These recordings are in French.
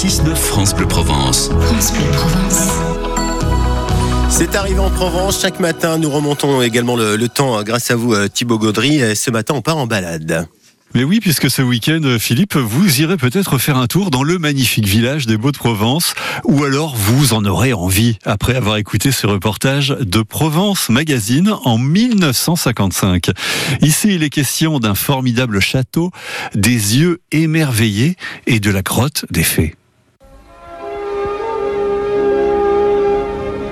6-9 France Bleu Provence. France Bleu Provence. C'est arrivé en Provence. Chaque matin, nous remontons également le, le temps grâce à vous, euh, Thibaut Gaudry. Et ce matin, on part en balade. Mais oui, puisque ce week-end, Philippe, vous irez peut-être faire un tour dans le magnifique village des Beaux-de-Provence, ou alors vous en aurez envie après avoir écouté ce reportage de Provence Magazine en 1955. Ici, il est question d'un formidable château, des yeux émerveillés et de la grotte des fées.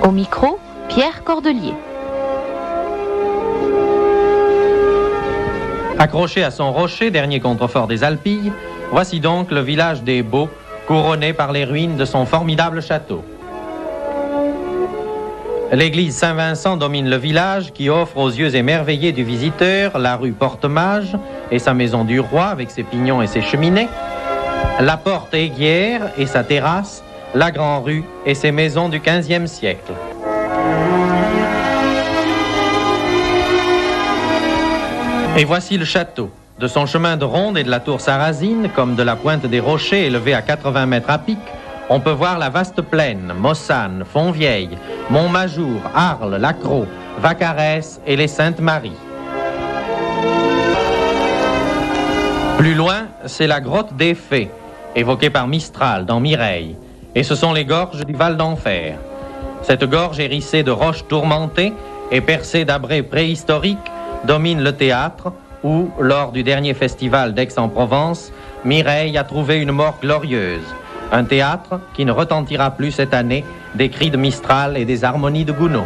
Au micro, Pierre Cordelier. Accroché à son rocher, dernier contrefort des Alpilles, voici donc le village des Beaux, couronné par les ruines de son formidable château. L'église Saint-Vincent domine le village qui offre aux yeux émerveillés du visiteur la rue Portemage et sa maison du roi avec ses pignons et ses cheminées, la porte aiguière et sa terrasse, la grande rue et ses maisons du XVe siècle. Et voici le château. De son chemin de ronde et de la tour Sarrazine, comme de la pointe des rochers élevés à 80 mètres à pic, on peut voir la vaste plaine, Mossane, Fontvieille, Montmajour, Arles, Lacroix, Vacarès et les Saintes-Maries. Plus loin, c'est la grotte des Fées, évoquée par Mistral dans Mireille, et ce sont les gorges du Val d'Enfer. Cette gorge hérissée de roches tourmentées et percée d'abrés préhistoriques domine le théâtre où, lors du dernier festival d'Aix-en-Provence, Mireille a trouvé une mort glorieuse. Un théâtre qui ne retentira plus cette année des cris de Mistral et des harmonies de Gounod.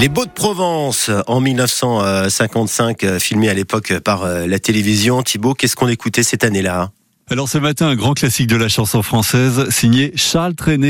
Les Beaux de Provence en 1955, filmé à l'époque par la télévision. Thibaut, qu'est-ce qu'on écoutait cette année-là? Alors ce matin, un grand classique de la chanson française signé Charles Trenet.